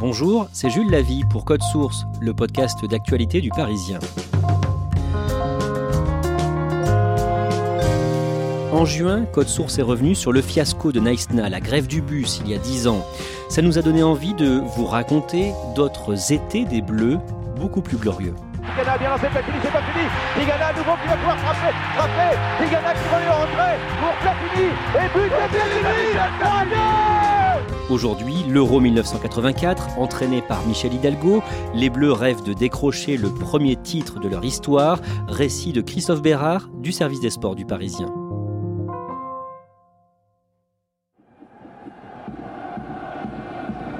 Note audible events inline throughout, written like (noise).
Bonjour, c'est Jules Lavie pour Code Source, le podcast d'actualité du Parisien. En juin, Code Source est revenu sur le fiasco de Naïsna, la grève du bus, il y a 10 ans. Ça nous a donné envie de vous raconter d'autres étés des Bleus beaucoup plus glorieux. Aujourd'hui, l'Euro 1984, entraîné par Michel Hidalgo, les Bleus rêvent de décrocher le premier titre de leur histoire, récit de Christophe Bérard du service des sports du Parisien.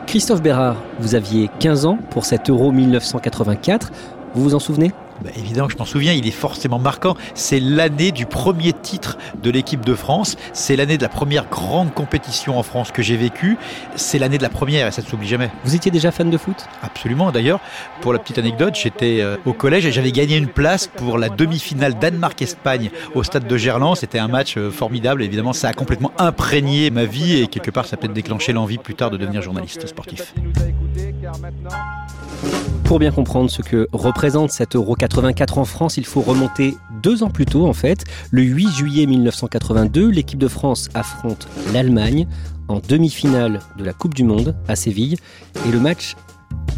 Christophe Bérard, vous aviez 15 ans pour cet Euro 1984. Vous vous en souvenez? Bah, évidemment, je m'en souviens, il est forcément marquant. C'est l'année du premier titre de l'équipe de France. C'est l'année de la première grande compétition en France que j'ai vécue. C'est l'année de la première et ça ne s'oublie jamais. Vous étiez déjà fan de foot? Absolument. D'ailleurs, pour la petite anecdote, j'étais euh, au collège et j'avais gagné une place pour la demi-finale Danemark-Espagne au stade de Gerland. C'était un match euh, formidable. Évidemment, ça a complètement imprégné ma vie et quelque part, ça a peut-être déclenché l'envie plus tard de devenir journaliste sportif. Pour bien comprendre ce que représente cet Euro 84 en France, il faut remonter deux ans plus tôt en fait. Le 8 juillet 1982, l'équipe de France affronte l'Allemagne en demi-finale de la Coupe du Monde à Séville et le match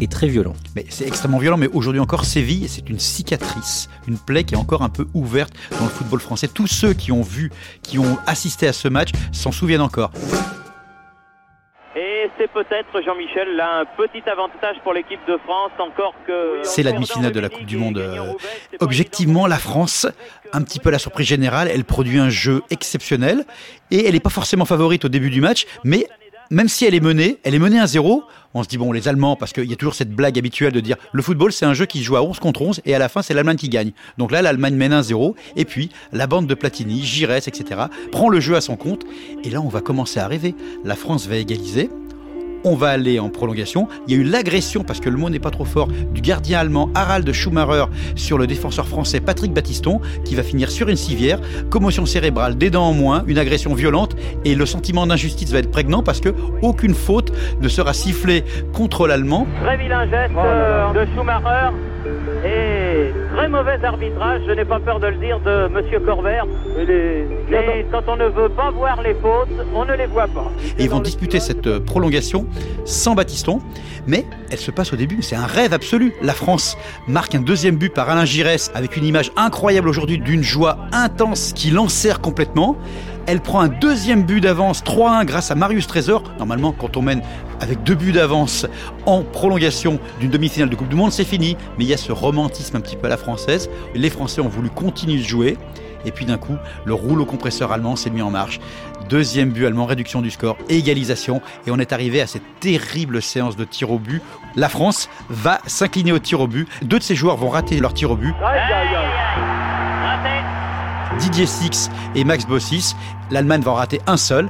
est très violent. Mais c'est extrêmement violent, mais aujourd'hui encore, Séville, c'est une cicatrice, une plaie qui est encore un peu ouverte dans le football français. Tous ceux qui ont vu, qui ont assisté à ce match, s'en souviennent encore c'est peut-être, Jean-Michel, là, un petit avantage pour l'équipe de France, encore que... C'est la demi-finale de la Coupe du Monde. Euh, objectivement, la France, un petit peu la surprise générale, elle produit un jeu exceptionnel, et elle n'est pas forcément favorite au début du match, mais même si elle est menée, elle est menée à zéro. On se dit, bon, les Allemands, parce qu'il y a toujours cette blague habituelle de dire le football, c'est un jeu qui se joue à 11 contre 11 et à la fin, c'est l'Allemagne qui gagne. Donc là, l'Allemagne mène 1-0. Et puis, la bande de Platini, Giresse, etc., prend le jeu à son compte. Et là, on va commencer à rêver. La France va égaliser on va aller en prolongation. Il y a eu l'agression, parce que le mot n'est pas trop fort, du gardien allemand Harald Schumacher sur le défenseur français Patrick Battiston, qui va finir sur une civière. Commotion cérébrale, des dents en moins, une agression violente, et le sentiment d'injustice va être prégnant parce que aucune faute ne sera sifflée contre l'allemand. Très vilain geste euh, de Schumacher. Et très mauvais arbitrage, je n'ai pas peur de le dire, de Monsieur Corbert. Mais quand on ne veut pas voir les fautes, on ne les voit pas. Et ils vont disputer cette euh, prolongation sans Batiston, mais elle se passe au début. C'est un rêve absolu. La France marque un deuxième but par Alain Giresse avec une image incroyable aujourd'hui d'une joie intense qui l'enserre complètement. Elle prend un deuxième but d'avance, 3-1 grâce à Marius Trésor. Normalement, quand on mène avec deux buts d'avance en prolongation d'une demi-finale de Coupe du Monde, c'est fini. Mais il y a ce romantisme un petit peu à la française. Les Français ont voulu continuer de jouer. Et puis d'un coup, le rouleau compresseur allemand s'est mis en marche. Deuxième but allemand, réduction du score, égalisation. Et on est arrivé à cette terrible séance de tir au but. La France va s'incliner au tir au but. Deux de ses joueurs vont rater leur tir au but. Didier Six et Max Bossis. L'Allemagne va en rater un seul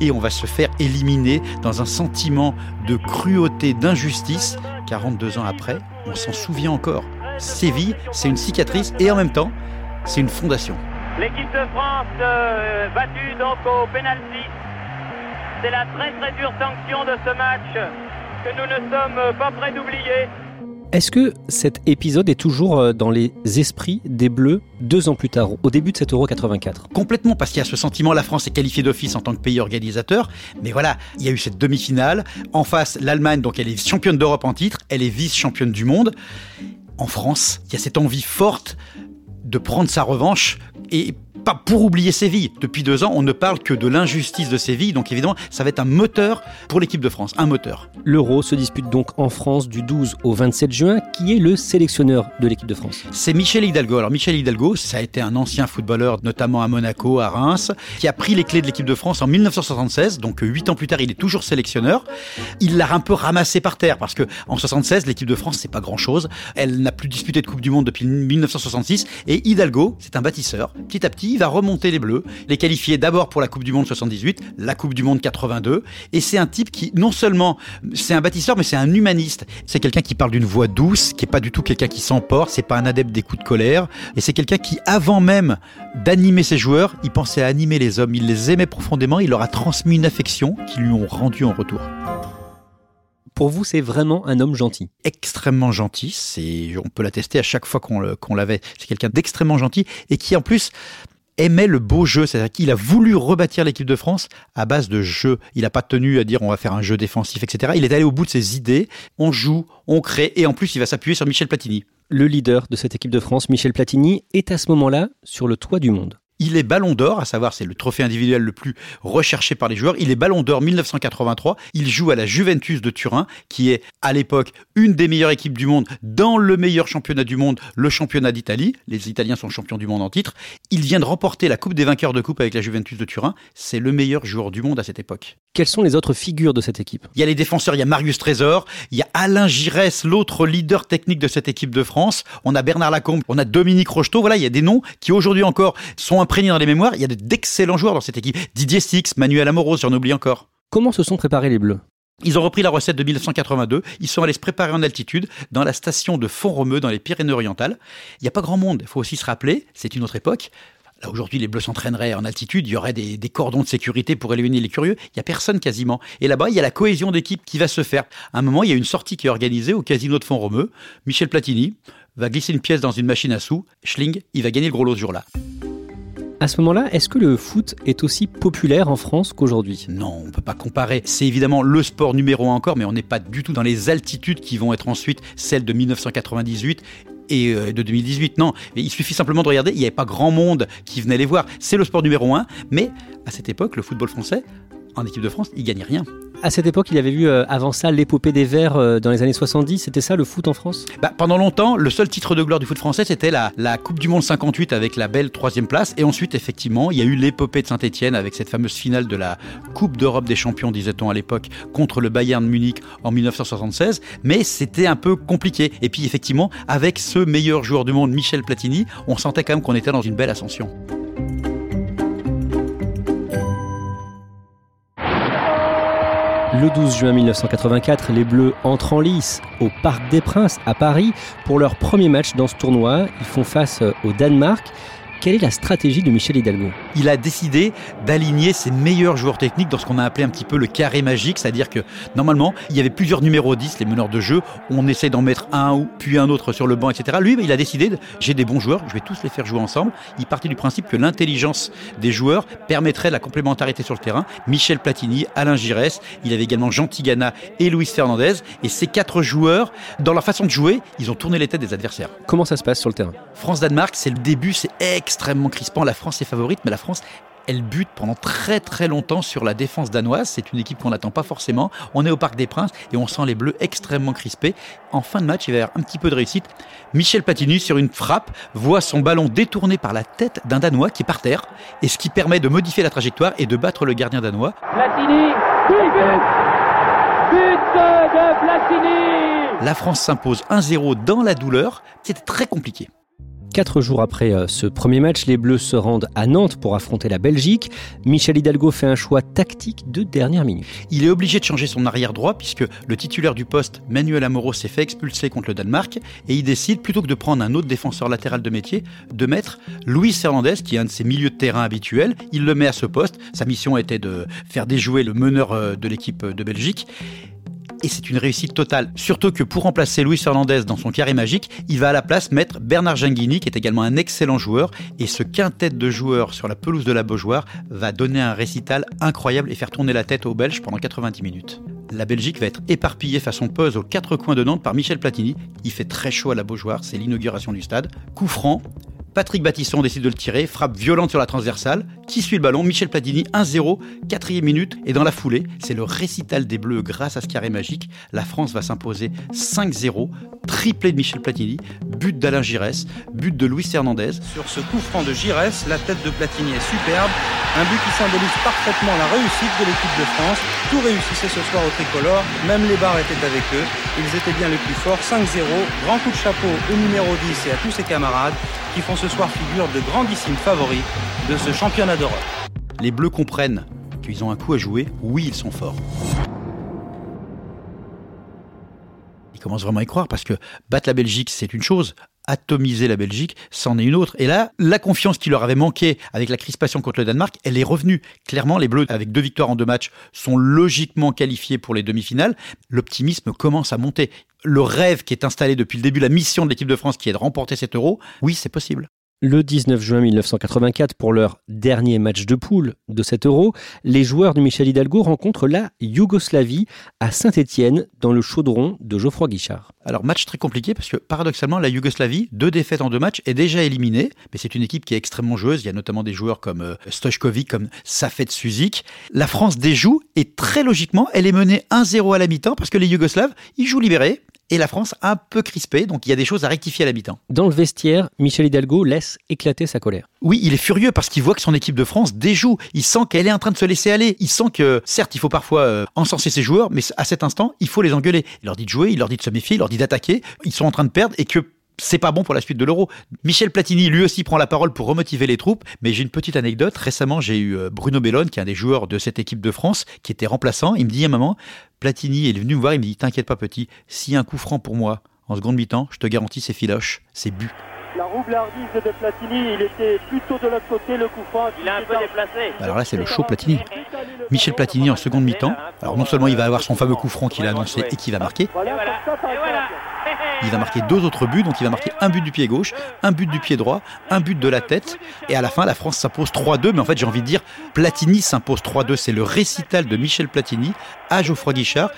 et on va se faire éliminer dans un sentiment de cruauté, d'injustice. 42 ans après, on s'en souvient encore. Séville, c'est une cicatrice et en même temps, c'est une fondation. L'équipe de France euh, battue donc au penalty. C'est la très très dure sanction de ce match que nous ne sommes pas prêts d'oublier. Est-ce que cet épisode est toujours euh, dans les esprits des Bleus deux ans plus tard, au début de cet Euro 84 Complètement, parce qu'il y a ce sentiment, la France est qualifiée d'office en tant que pays organisateur, mais voilà, il y a eu cette demi-finale. En face, l'Allemagne, donc elle est championne d'Europe en titre, elle est vice-championne du monde. En France, il y a cette envie forte de prendre sa revanche et pas pour oublier Séville. Depuis deux ans, on ne parle que de l'injustice de Séville, donc évidemment, ça va être un moteur pour l'équipe de France, un moteur. L'Euro se dispute donc en France du 12 au 27 juin. Qui est le sélectionneur de l'équipe de France? C'est Michel Hidalgo. Alors Michel Hidalgo, ça a été un ancien footballeur, notamment à Monaco, à Reims, qui a pris les clés de l'équipe de France en 1976, donc huit ans plus tard, il est toujours sélectionneur. Il l'a un peu ramassé par terre, parce que en 76, l'équipe de France, c'est pas grand-chose. Elle n'a plus disputé de Coupe du Monde depuis 1966, et Hidalgo, c'est un bâtisseur. Petit à petit, va remonter les Bleus, les qualifier d'abord pour la Coupe du Monde 78, la Coupe du Monde 82. Et c'est un type qui, non seulement, c'est un bâtisseur, mais c'est un humaniste. C'est quelqu'un qui parle d'une voix douce, qui est pas du tout quelqu'un qui s'emporte, c'est pas un adepte des coups de colère. Et c'est quelqu'un qui, avant même d'animer ses joueurs, il pensait à animer les hommes. Il les aimait profondément, il leur a transmis une affection qu'ils lui ont rendue en retour. Pour vous, c'est vraiment un homme gentil Extrêmement gentil, c'est, on peut l'attester à chaque fois qu'on l'avait. C'est quelqu'un d'extrêmement gentil et qui en plus aimait le beau jeu, c'est-à-dire qu'il a voulu rebâtir l'équipe de France à base de jeu. Il n'a pas tenu à dire on va faire un jeu défensif, etc. Il est allé au bout de ses idées, on joue, on crée, et en plus il va s'appuyer sur Michel Platini. Le leader de cette équipe de France, Michel Platini, est à ce moment-là sur le toit du monde. Il est ballon d'or, à savoir c'est le trophée individuel le plus recherché par les joueurs. Il est ballon d'or 1983. Il joue à la Juventus de Turin, qui est à l'époque une des meilleures équipes du monde dans le meilleur championnat du monde, le championnat d'Italie. Les Italiens sont champions du monde en titre. Il vient de remporter la Coupe des vainqueurs de coupe avec la Juventus de Turin. C'est le meilleur joueur du monde à cette époque. Quelles sont les autres figures de cette équipe? Il y a les défenseurs, il y a Marius Trésor, il y a Alain Giresse, l'autre leader technique de cette équipe de France. On a Bernard Lacombe, on a Dominique Rocheteau. Voilà, il y a des noms qui aujourd'hui encore sont imprégnés dans les mémoires. Il y a d'excellents joueurs dans cette équipe. Didier Six, Manuel Amoros, j'en oublie encore. Comment se sont préparés les Bleus? Ils ont repris la recette de 1982. Ils sont allés se préparer en altitude dans la station de Font-Romeu dans les Pyrénées-Orientales. Il n'y a pas grand monde. Il faut aussi se rappeler, c'est une autre époque. Là, aujourd'hui, les Bleus s'entraîneraient en altitude, il y aurait des, cordons de sécurité pour éliminer les curieux. Il n'y a personne quasiment. Et là-bas, il y a la cohésion d'équipe qui va se faire. À un moment, il y a une sortie qui est organisée au casino de Font-Romeu. Michel Platini va glisser une pièce dans une machine à sous. Schling, il va gagner le gros lot ce jour-là. À ce moment-là, est-ce que le foot est aussi populaire en France qu'aujourd'hui? Non, on ne peut pas comparer. C'est évidemment le sport numéro un encore, mais on n'est pas du tout dans les altitudes qui vont être ensuite celles de 1998 et euh, de 2018. Non, il suffit simplement de regarder, il n'y avait pas grand monde qui venait les voir. C'est le sport numéro un, mais à cette époque, le football français, en équipe de France, il gagnait rien. À cette époque, il avait vu euh, avant ça l'épopée des Verts euh, dans les années 70. C'était ça le foot en France? Bah, Pendant longtemps, le seul titre de gloire du foot français, c'était la, la, Coupe du Monde 58 avec la belle troisième place. Et ensuite, effectivement, il y a eu l'épopée de Saint-Etienne avec cette fameuse finale de la Coupe d'Europe des champions, disait-on à l'époque, contre le Bayern de Munich en 1976. Mais c'était un peu compliqué. Et puis, effectivement, avec ce meilleur joueur du monde, Michel Platini, on sentait quand même qu'on était dans une belle ascension. Le 12 juin 1984, les Bleus entrent en lice au Parc des Princes à Paris pour leur premier match dans ce tournoi. Ils font face au Danemark. Quelle est la stratégie de Michel Hidalgo? Il a décidé d'aligner ses meilleurs joueurs techniques dans ce qu'on a appelé un petit peu le carré magique, c'est-à-dire que normalement, il y avait plusieurs numéros 10, les meneurs de jeu, on essaie d'en mettre un ou puis un autre sur le banc, etc. Lui, il a décidé, j'ai des bons joueurs, je vais tous les faire jouer ensemble. Il partait du principe que l'intelligence des joueurs permettrait la complémentarité sur le terrain. Michel Platini, Alain Giresse, il avait également Jean Tigana et Luis Fernandez. Et ces quatre joueurs, dans leur façon de jouer, ils ont tourné les têtes des adversaires. Comment ça se passe sur le terrain? France-Danemark, c'est le début, c'est extrêmement crispant. La France est favorite, mais la France, elle bute pendant très très longtemps sur la défense danoise. C'est une équipe qu'on n'attend pas forcément. On est au Parc des Princes et on sent les Bleus extrêmement crispés. En fin de match, il va y avoir un petit peu de réussite. Michel Platini, sur une frappe, voit son ballon détourné par la tête d'un Danois qui est par terre, et ce qui permet de modifier la trajectoire et de battre le gardien danois. Platini, but, but de Platini La France s'impose 1-0 dans la douleur. C'était très compliqué. Quatre jours après euh, ce premier match, les Bleus se rendent à Nantes pour affronter la Belgique. Michel Hidalgo fait un choix tactique de dernière minute. Il est obligé de changer son arrière droit puisque le titulaire du poste, Manuel Amoros, s'est fait expulser contre le Danemark et il décide, plutôt que de prendre un autre défenseur latéral de métier, de mettre Luis Hernandez, qui est un de ses milieux de terrain habituels. Il le met à ce poste. Sa mission était de faire déjouer le meneur euh, de l'équipe de Belgique et c'est une réussite totale. Surtout que pour remplacer Luis Fernandez dans son carré magique, il va à la place mettre Bernard Janguini, qui est également un excellent joueur, et ce quintet de joueurs sur la pelouse de la Beaujoire va donner un récital incroyable et faire tourner la tête aux Belges pendant 90 minutes. La Belgique va être éparpillée façon puzzle aux quatre coins de Nantes par Michel Platini. Il fait très chaud à la Beaujoire, c'est l'inauguration du stade. Coup franc, Patrick Battisson décide de le tirer, frappe violente sur la transversale. Qui suit le ballon? Michel Platini, 1-0, quatrième minute. Et dans la foulée, c'est le récital des Bleus grâce à ce carré magique. La France va s'imposer 5-0. Triplé de Michel Platini, but d'Alain Giresse, but de Luis Hernandez. Sur ce coup franc de Giresse, la tête de Platini est superbe. Un but qui symbolise parfaitement la réussite de l'équipe de France. Tout réussissait ce soir au tricolore, même les barres étaient avec eux. Ils étaient bien les plus forts. 5-0, grand coup de chapeau au numéro 10 et à tous ses camarades qui font ce soir figure de grandissimes favoris de ce championnat d'Europe. Les Bleus comprennent qu'ils ont un coup à jouer. Oui, ils sont forts. Ils commencent vraiment à y croire parce que battre la Belgique, c'est une chose. Atomiser la Belgique, c'en est une autre. Et là, la confiance qui leur avait manqué avec la crispation contre le Danemark, elle est revenue. Clairement, les Bleus, avec deux victoires en deux matchs, sont logiquement qualifiés pour les demi-finales. L'optimisme commence à monter. Le rêve qui est installé depuis le début, la mission de l'équipe de France qui est de remporter cet euro, oui, c'est possible. Le 19 juin 1984, pour leur dernier match de poule de cet euro, les joueurs de Michel Hidalgo rencontrent la Yougoslavie à Saint-Étienne dans le chaudron de Geoffroy Guichard. Alors match très compliqué parce que paradoxalement la Yougoslavie, deux défaites en deux matchs, est déjà éliminée, mais c'est une équipe qui est extrêmement joueuse. Il y a notamment des joueurs comme euh, Stojkovic, comme Safet Suzik. La France déjoue et très logiquement, elle est menée 1-0 à la mi-temps parce que les Yougoslaves, ils jouent libérés et la France un peu crispée, donc il y a des choses à rectifier à l'habitant. Dans le vestiaire, Michel Hidalgo laisse éclater sa colère. Oui, il est furieux parce qu'il voit que son équipe de France déjoue. Il sent qu'elle est en train de se laisser aller. Il sent que, certes, il faut parfois euh, encenser ses joueurs, mais à cet instant, il faut les engueuler. Il leur dit de jouer, il leur dit de se méfier, il leur dit d'attaquer. Ils sont en train de perdre et que c'est pas bon pour la suite de l'euro. Michel Platini, lui aussi, prend la parole pour remotiver les troupes. Mais j'ai une petite anecdote. Récemment, j'ai eu euh, Bruno Bellone, qui est un des joueurs de cette équipe de France, qui était remplaçant. Il me dit à un moment, Platini est venu me voir, il me dit, t'inquiète pas petit, s'il y a un coup franc pour moi en seconde mi-temps, je te garantis, c'est filoche, c'est but. La roublardise de Platini, il était plutôt de l'autre côté, le coup franc. Il est un peu déplacé. Alors là, c'est le show Platini. Michel Platini en seconde mi-temps. Alors non seulement il va avoir son fameux coup franc qu'il a annoncé et qu'il va marquer, il va marquer deux autres buts, donc il va marquer un but du pied gauche, un but du pied droit, un but de la tête, et à la fin la France s'impose 3-2, mais en fait j'ai envie de dire Platini s'impose 3-2, c'est le récital de Michel Platini à Geoffroy Guichard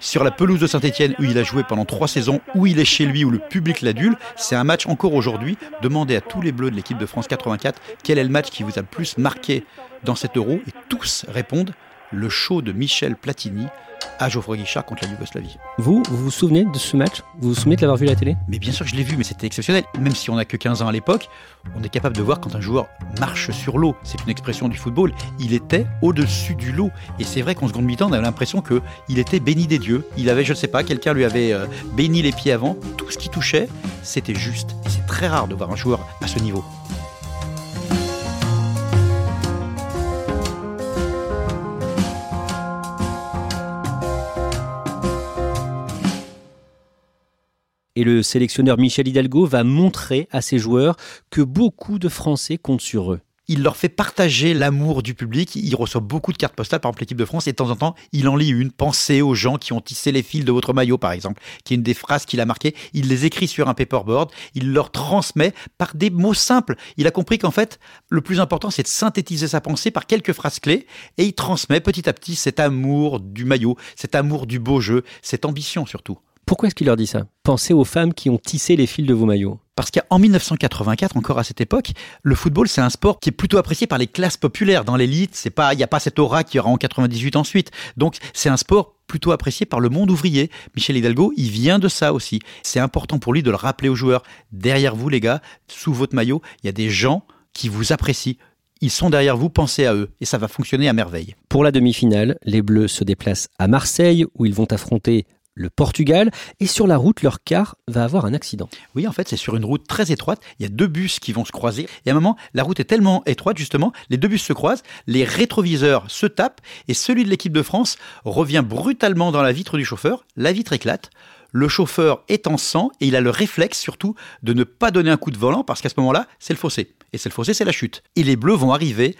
sur la pelouse de Saint-Etienne où il a joué pendant trois saisons, où il est chez lui, où le public l'adule. C'est un match encore aujourd'hui. Demandez à tous les Bleus de l'équipe de France 84 quel est le match qui vous a le plus marqué dans cet euro? Et tous répondent le show de Michel Platini à Geoffroy Guichard contre la Yougoslavie. Vous, vous vous souvenez de ce match? Vous vous souvenez de l'avoir vu à la télé? Mais bien sûr que je l'ai vu, mais c'était exceptionnel. Même si on n'a que 15 ans à l'époque, on est capable de voir quand un joueur marche sur l'eau. C'est une expression du football. Il était au-dessus du lot. Et c'est vrai qu'en seconde mi-temps, on avait l'impression qu'il était béni des dieux. Il avait, je ne sais pas, quelqu'un lui avait euh, béni les pieds avant. Tout ce qui touchait, c'était juste. Et c'est très rare de voir un joueur à ce niveau. Et le sélectionneur Michel Hidalgo va montrer à ses joueurs que beaucoup de Français comptent sur eux. Il leur fait partager l'amour du public. Il reçoit beaucoup de cartes postales, par exemple l'équipe de France, et de temps en temps, il en lit une. Pensez aux gens qui ont tissé les fils de votre maillot, par exemple, qui est une des phrases qu'il a marquées. Il les écrit sur un paperboard, il leur transmet par des mots simples. Il a compris qu'en fait, le plus important, c'est de synthétiser sa pensée par quelques phrases clés, et il transmet petit à petit cet amour du maillot, cet amour du beau jeu, cette ambition surtout. Pourquoi est-ce qu'il leur dit ça? Pensez aux femmes qui ont tissé les fils de vos maillots. Parce qu'en 1984, encore à cette époque, le football, c'est un sport qui est plutôt apprécié par les classes populaires. Dans l'élite, c'est pas, il n'y a pas cette aura qu'il y aura en 98 ensuite. Donc, c'est un sport plutôt apprécié par le monde ouvrier. Michel Hidalgo, il vient de ça aussi. C'est important pour lui de le rappeler aux joueurs. Derrière vous, les gars, sous votre maillot, il y a des gens qui vous apprécient. Ils sont derrière vous, pensez à eux, et ça va fonctionner à merveille. Pour la demi-finale, les Bleus se déplacent à Marseille, où ils vont affronter le Portugal, et sur la route, leur car va avoir un accident. Oui, en fait, c'est sur une route très étroite. Il y a deux bus qui vont se croiser. Et à un moment, la route est tellement étroite, justement, les deux bus se croisent, les rétroviseurs se tapent, et celui de l'équipe de France revient brutalement dans la vitre du chauffeur. La vitre éclate. Le chauffeur est en sang et il a le réflexe surtout de ne pas donner un coup de volant parce qu'à ce moment-là, c'est le fossé. Et c'est le fossé, c'est la chute. Et les Bleus vont arriver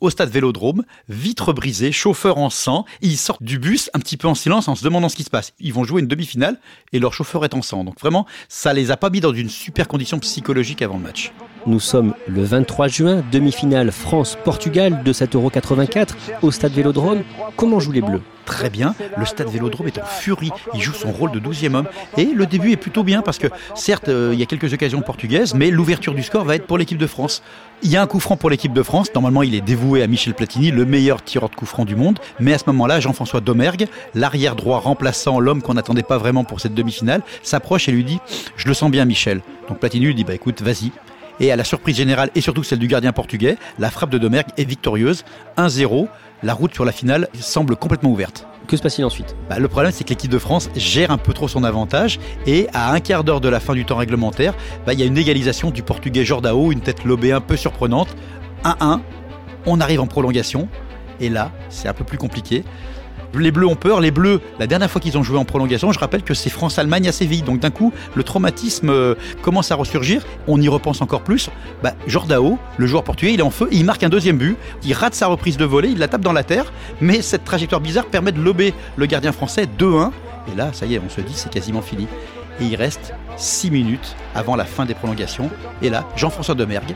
au stade Vélodrome, vitre brisée, chauffeur en sang, ils sortent du bus un petit peu en silence en se demandant ce qui se passe. Ils vont jouer une demi-finale et leur chauffeur est en sang. Donc vraiment, ça les a pas mis dans une super condition psychologique avant le match. Nous sommes le 23 juin, demi-finale France-Portugal de cet Euro 84 au stade Vélodrome. Comment jouent les Bleus? Très bien, le stade Vélodrome est en furie, il joue son rôle de 12e homme et le début est plutôt bien parce que certes euh, il y a quelques occasions portugaises mais l'ouverture du score va être pour l'équipe de France. Il y a un coup franc pour l'équipe de France, normalement il est dévoué à Michel Platini, le meilleur tireur de coup franc du monde, mais à ce moment-là Jean-François Domergue, l'arrière droit remplaçant l'homme qu'on n'attendait pas vraiment pour cette demi-finale, s'approche et lui dit "Je le sens bien Michel." Donc Platini lui dit "Bah écoute, vas-y." Et à la surprise générale et surtout celle du gardien portugais, la frappe de Domergue est victorieuse, 1-0. La route sur la finale semble complètement ouverte. Que se passe-t-il ensuite? Bah, Le problème, c'est que l'équipe de France gère un peu trop son avantage et à un quart d'heure de la fin du temps réglementaire, bah, il y a une égalisation du portugais Jordao, une tête lobée un peu surprenante. 1-1, on arrive en prolongation et là, c'est un peu plus compliqué. Les Bleus ont peur. Les Bleus, la dernière fois qu'ils ont joué en prolongation, je rappelle que c'est France-Allemagne à Séville. Donc d'un coup, le traumatisme euh, commence à ressurgir. On y repense encore plus. Bah, Jordao, le joueur portugais, il est en feu il marque un deuxième but. Il rate sa reprise de volée, il la tape dans la terre. Mais cette trajectoire bizarre permet de lober le gardien français 2-1. Et là, ça y est, on se dit, c'est quasiment fini. Et il reste 6 minutes avant la fin des prolongations. Et là, Jean-François Demergue,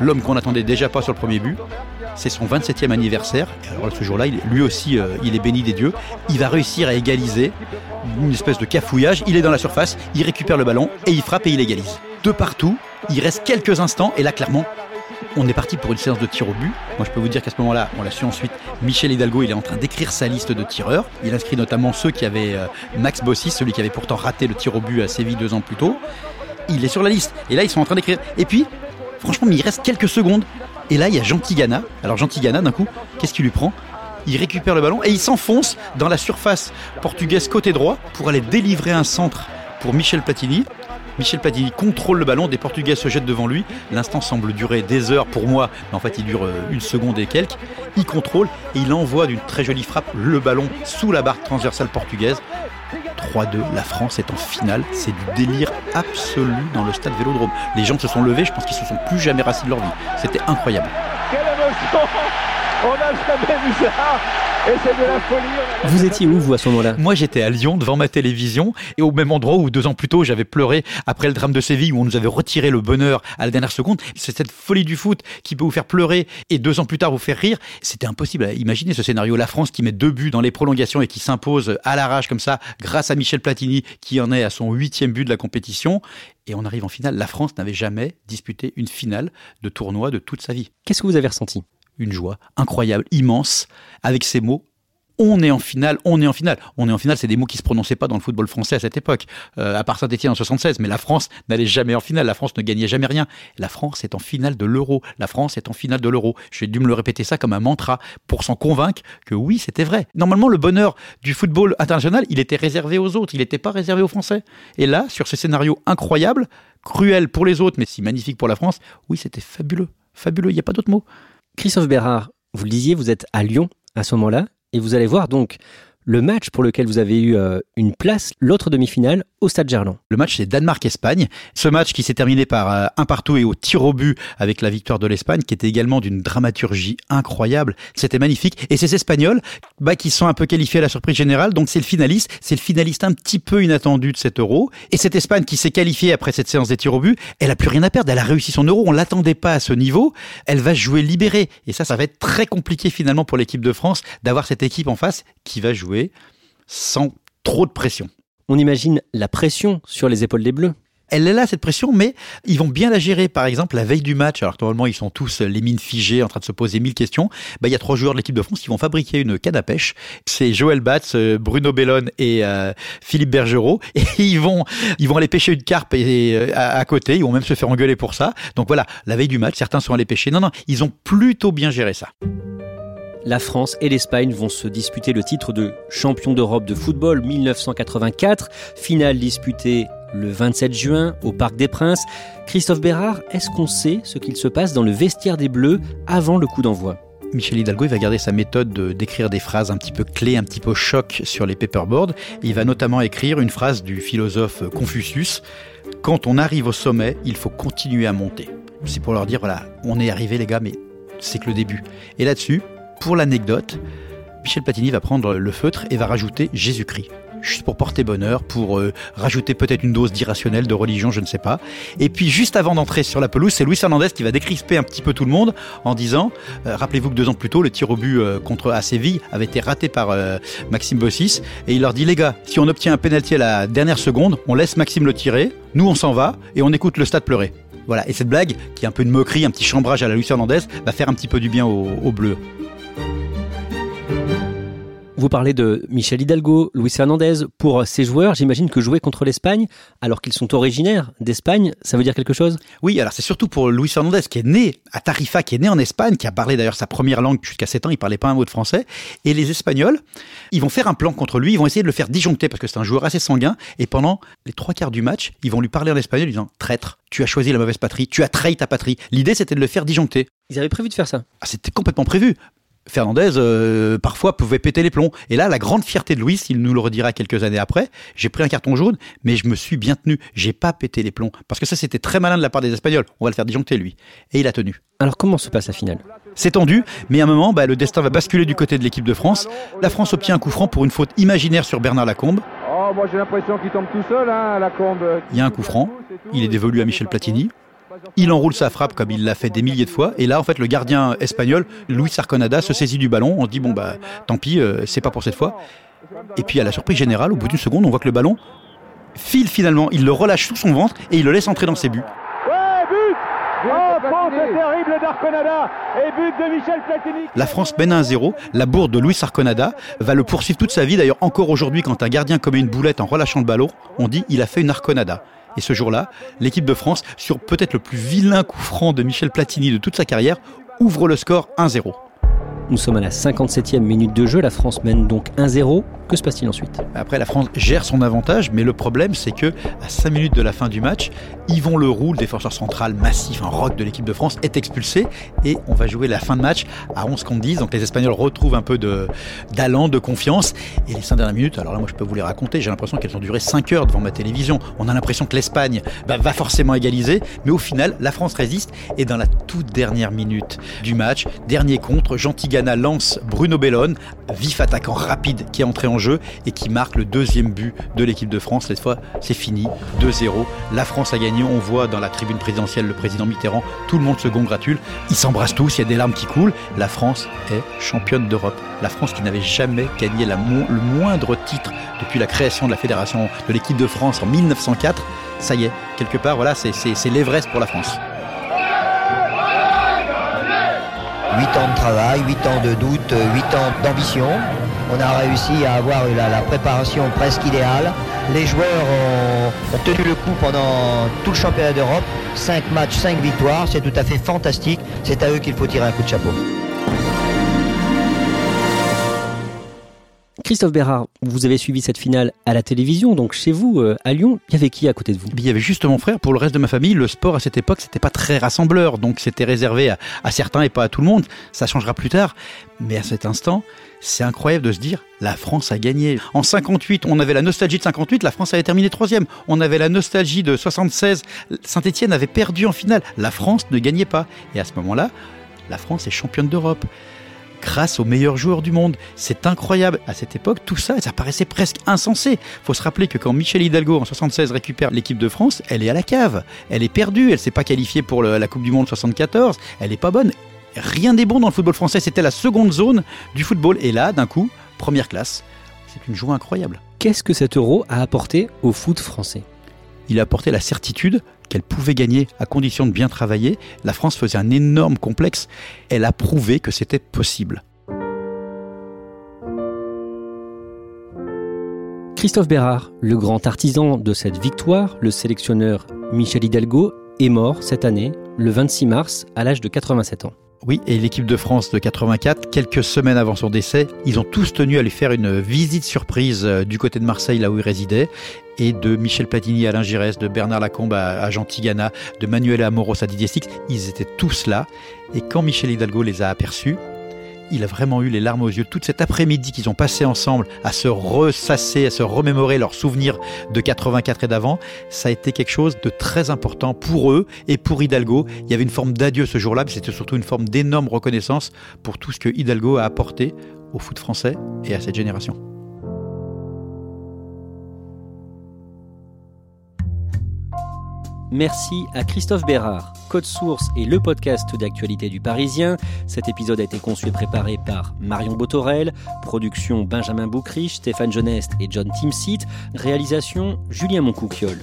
l'homme qu'on n'attendait déjà pas sur le premier but, c'est son 27e anniversaire. alors ce jour-là, lui aussi, euh, il est béni des dieux. Il va réussir à égaliser une espèce de cafouillage. Il est dans la surface, il récupère le ballon et il frappe et il égalise. De partout, il reste quelques instants et là, clairement, on est parti pour une séance de tir au but. Moi, je peux vous dire qu'à ce moment-là, on l'a su ensuite, Michel Hidalgo, il est en train d'écrire sa liste de tireurs. Il inscrit notamment ceux qui avaient euh, Max Bossis, celui qui avait pourtant raté le tir au but à Séville deux ans plus tôt. Il est sur la liste. Et là, ils sont en train d'écrire. Et puis, franchement, il reste quelques secondes. Et là, il y a Jean Tigana. Alors Jean Tigana, d'un coup, qu'est-ce qu'il lui prend? Il récupère le ballon et il s'enfonce dans la surface portugaise côté droit pour aller délivrer un centre pour Michel Platini. Michel Platini contrôle le ballon, des Portugais se jettent devant lui. L'instant semble durer des heures pour moi, mais en fait il dure euh, une seconde et quelques. Il contrôle et il envoie d'une très jolie frappe le ballon sous la barre transversale portugaise. 3-2, la France est en finale. C'est du délire absolu dans le stade Vélodrome. Les gens se sont levés, je pense qu'ils se sont plus jamais rassis de leur vie. C'était incroyable. On a jamais vu ça et c'est de la folie. Vous étiez où, vous, à ce moment-là? Moi, j'étais à Lyon, devant ma télévision, et au même endroit où deux ans plus tôt, j'avais pleuré après le drame de Séville, où on nous avait retiré le bonheur à la dernière seconde. C'est cette folie du foot qui peut vous faire pleurer et deux ans plus tard vous faire rire. C'était impossible. Imaginez ce scénario. La France qui met deux buts dans les prolongations et qui s'impose à l'arrache comme ça, grâce à Michel Platini, qui en est à son huitième but de la compétition. Et on arrive en finale. La France n'avait jamais disputé une finale de tournoi de toute sa vie. Qu'est-ce que vous avez ressenti? Une joie incroyable, immense, avec ces mots. On est en finale, on est en finale. On est en finale, c'est des mots qui se prononçaient pas dans le football français à cette époque, euh, à part Saint-Etienne en 76. Mais la France n'allait jamais en finale. La France ne gagnait jamais rien. La France est en finale de l'euro. La France est en finale de l'euro. J'ai dû me le répéter ça comme un mantra pour s'en convaincre que oui, c'était vrai. Normalement, le bonheur du football international, il était réservé aux autres. Il n'était pas réservé aux Français. Et là, sur ce scénario incroyable, cruel pour les autres, mais si magnifique pour la France, oui, c'était fabuleux. Fabuleux. Il n'y a pas d'autre mot. Christophe Bérard, vous le disiez, vous êtes à Lyon à ce moment-là, et vous allez voir donc le match pour lequel vous avez eu euh, une place, l'autre demi-finale, au Stade Gerland. Le match, c'est Danemark-Espagne. Ce match qui s'est terminé par euh, un partout et au tir au but avec la victoire de l'Espagne, qui était également d'une dramaturgie incroyable. C'était magnifique. Et ces Espagnols, bah, qui sont un peu qualifiés à la surprise générale, donc c'est le finaliste, c'est le finaliste un petit peu inattendu de cet euro. Et cette Espagne qui s'est qualifiée après cette séance des tirs au but, elle a plus rien à perdre. Elle a réussi son euro. On l'attendait pas à ce niveau. Elle va jouer libérée. Et ça, ça va être très compliqué finalement pour l'équipe de France d'avoir cette équipe en face qui va jouer sans trop de pression. On imagine la pression sur les épaules des Bleus. Elle est là, cette pression, mais ils vont bien la gérer. Par exemple, la veille du match, alors que normalement ils sont tous les mines figées en train de se poser mille questions, bah, il y a trois joueurs de l'équipe de France qui vont fabriquer une canne à pêche. C'est Joël Batz, euh, Bruno Bellone et euh, Philippe Bergerot. (laughs) Et ils vont, ils vont aller pêcher une carpe et, euh, à, côté. Ils vont même se faire engueuler pour ça. Donc voilà, la veille du match, certains sont allés pêcher. Non, non, ils ont plutôt bien géré ça la France et l'Espagne vont se disputer le titre de champion d'Europe de football 1984, finale disputée le 27 juin au Parc des Princes. Christophe Bérard, est-ce qu'on sait ce qu'il se passe dans le vestiaire des Bleus avant le coup d'envoi? Michel Hidalgo il va garder sa méthode d'écrire des phrases un petit peu clés, un petit peu choc sur les paperboards. Il va notamment écrire une phrase du philosophe Confucius Quand on arrive au sommet, il faut continuer à monter. C'est pour leur dire voilà, on est arrivé les gars, mais c'est que le début. Et là-dessus, pour l'anecdote, Michel Platini va prendre le feutre et va rajouter Jésus-Christ juste pour porter bonheur, pour euh, rajouter peut-être une dose d'irrationnel, de religion, je ne sais pas. Et puis juste avant d'entrer sur la pelouse, c'est Luis Hernandez qui va décrisper un petit peu tout le monde en disant, euh, rappelez-vous que deux ans plus tôt, le tir au but euh, contre à Séville avait été raté par Maxime Bossis, et il leur dit, les gars, si on obtient un pénalty à la dernière seconde, on laisse Maxime le tirer, nous on s'en va, et on écoute le stade pleurer. Voilà, et cette blague, qui est un peu une moquerie, un petit chambrage à la Luis Hernandez, va faire un petit peu du bien aux au Bleus. Vous parlez de Michel Hidalgo, Luis Hernandez. Pour ces joueurs, j'imagine que jouer contre l'Espagne, alors qu'ils sont originaires d'Espagne, ça veut dire quelque chose? Oui, alors c'est surtout pour Luis Hernandez qui est né à Tarifa, qui est né en Espagne, qui a parlé d'ailleurs sa première langue jusqu'à 7 ans, il parlait pas un mot de français. Et les Espagnols, ils vont faire un plan contre lui, ils vont essayer de le faire disjoncter parce que c'est un joueur assez sanguin. Et pendant les trois quarts du match, ils vont lui parler en espagnol, disant traître, tu as choisi la mauvaise patrie, tu as trahi ta patrie. L'idée c'était de le faire disjoncter. Ils avaient prévu de faire ça? Ah, C'était complètement prévu. Fernandez, euh, parfois, pouvait péter les plombs. Et là, la grande fierté de Luis, il nous le redira quelques années après, j'ai pris un carton jaune, mais je me suis bien tenu. J'ai pas pété les plombs. Parce que ça, c'était très malin de la part des Espagnols. On va le faire disjoncter, lui. Et il a tenu. Alors, comment se passe la finale? C'est tendu, mais à un moment, bah, le destin va basculer du côté de l'équipe de France. La France obtient un coup franc pour une faute imaginaire sur Bernard Lacombe. Oh, moi j'ai l'impression qu'il tombe tout seul, hein, Lacombe. Il y a un coup franc. Il est dévolu à Michel Platini. Il enroule sa frappe comme il l'a fait des milliers de fois. Et là, en fait, le gardien espagnol, Luis Arconada, se saisit du ballon. On se dit, bon, bah, tant pis, euh, c'est pas pour cette fois. Et puis, à la surprise générale, au bout d'une seconde, on voit que le ballon file finalement. Il le relâche sous son ventre et il le laisse entrer dans ses buts. Ouais, but Oh, terrible d'Arconada et but de Michel Platini. La France mène 1-0. La bourde de Luis Arconada va le poursuivre toute sa vie. D'ailleurs, encore aujourd'hui, quand un gardien commet une boulette en relâchant le ballon, on dit il a fait une Arconada. Et ce jour-là, l'équipe de France, sur peut-être le plus vilain coup franc de Michel Platini de toute sa carrière, ouvre le score 1-0. Nous sommes à la 57e minute de jeu, la France mène donc 1-0. Que se passe-t-il ensuite? Après, la France gère son avantage, mais le problème, c'est que à 5 minutes de la fin du match, Yvon Leroux, le défenseur central massif, un rock de l'équipe de France, est expulsé et on va jouer la fin de match à 11 contre 10. Donc les Espagnols retrouvent un peu d'allant, de confiance. Et les 5 dernières minutes, alors là, moi, je peux vous les raconter. J'ai l'impression qu'elles ont duré 5 heures devant ma télévision. On a l'impression que l'Espagne bah, va forcément égaliser, mais au final, la France résiste. Et dans la toute dernière minute du match, dernier contre, Jean Lance Bruno Bellone, vif attaquant rapide qui est entré en jeu et qui marque le deuxième but de l'équipe de France. Cette fois, c'est fini, 2-0. La France a gagné. On voit dans la tribune présidentielle le président Mitterrand, tout le monde se congratule. Ils s'embrassent tous, il y a des larmes qui coulent. La France est championne d'Europe. La France qui n'avait jamais gagné le moindre titre depuis la création de la fédération de l'équipe de France en 1904. Ça y est, quelque part, voilà, c'est l'Everest pour la France. 8 ans de travail, 8 ans de doute, 8 ans d'ambition. On a réussi à avoir la, la, préparation presque idéale. Les joueurs ont, ont, tenu le coup pendant tout le championnat d'Europe. 5 matchs, 5 victoires, c'est tout à fait fantastique. C'est à eux qu'il faut tirer un coup de chapeau. Christophe Bérard, vous avez suivi cette finale à la télévision, donc chez vous, euh, à Lyon, il y avait qui à côté de vous? Il y avait juste mon frère. Pour le reste de ma famille, le sport à cette époque, c'était pas très rassembleur, donc c'était réservé à, certains et pas à tout le monde. Ça changera plus tard. Mais à cet instant, c'est incroyable de se dire, la France a gagné. En 58, on avait la nostalgie de 58, la France avait terminé troisième. On avait la nostalgie de 76, Saint-Etienne avait perdu en finale. La France ne gagnait pas. Et à ce moment-là, la France est championne d'Europe grâce aux meilleurs joueurs du monde. C'est incroyable. À cette époque, tout ça, ça paraissait presque insensé. Faut se rappeler que quand Michel Hidalgo en 76 récupère l'équipe de France, elle est à la cave. Elle est perdue. Elle s'est pas qualifiée pour le, la Coupe du Monde 74. Elle est pas bonne. Rien n'est bon dans le football français. C'était la seconde zone du football. Et là, d'un coup, première classe. C'est une joie incroyable. Qu'est-ce que cet euro a apporté au foot français? Il a apporté la certitude qu'elle pouvait gagner à condition de bien travailler. La France faisait un énorme complexe. Elle a prouvé que c'était possible. Christophe Bérard, le grand artisan de cette victoire, le sélectionneur Michel Hidalgo, est mort cette année, le 26 mars, à l'âge de 87 ans. Oui, et l'équipe de France de 84, quelques semaines avant son décès, ils ont tous tenu à lui faire une visite surprise du côté de Marseille, là où il résidait, et de Michel Platini à Alain de Bernard Lacombe à, Jean Tigana, de Manuel Amoros à Didier Six. Ils étaient tous là, et quand Michel Hidalgo les a aperçus, il a vraiment eu les larmes aux yeux. Toute cet après-midi qu'ils ont passé ensemble à se ressasser, à se remémorer leurs souvenirs de 84 et d'avant, ça a été quelque chose de très important pour eux et pour Hidalgo. Il y avait une forme d'adieu ce jour-là, mais c'était surtout une forme d'énorme reconnaissance pour tout ce que Hidalgo a apporté au foot français et à cette génération. Merci à Christophe Bérard. Code Source est le podcast d'actualité du Parisien. Cet épisode a été conçu et préparé par Marion Botorel, production Benjamin Boucriche, Stéphane Geneste et John Timsit, réalisation Julien Moncouquiole.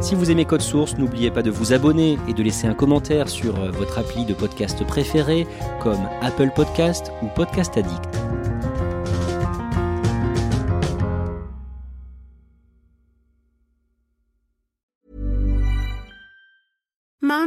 Si vous aimez Code Source, n'oubliez pas de vous abonner et de laisser un commentaire sur euh, votre appli de podcast préféré comme Apple Podcast ou Podcast Addict.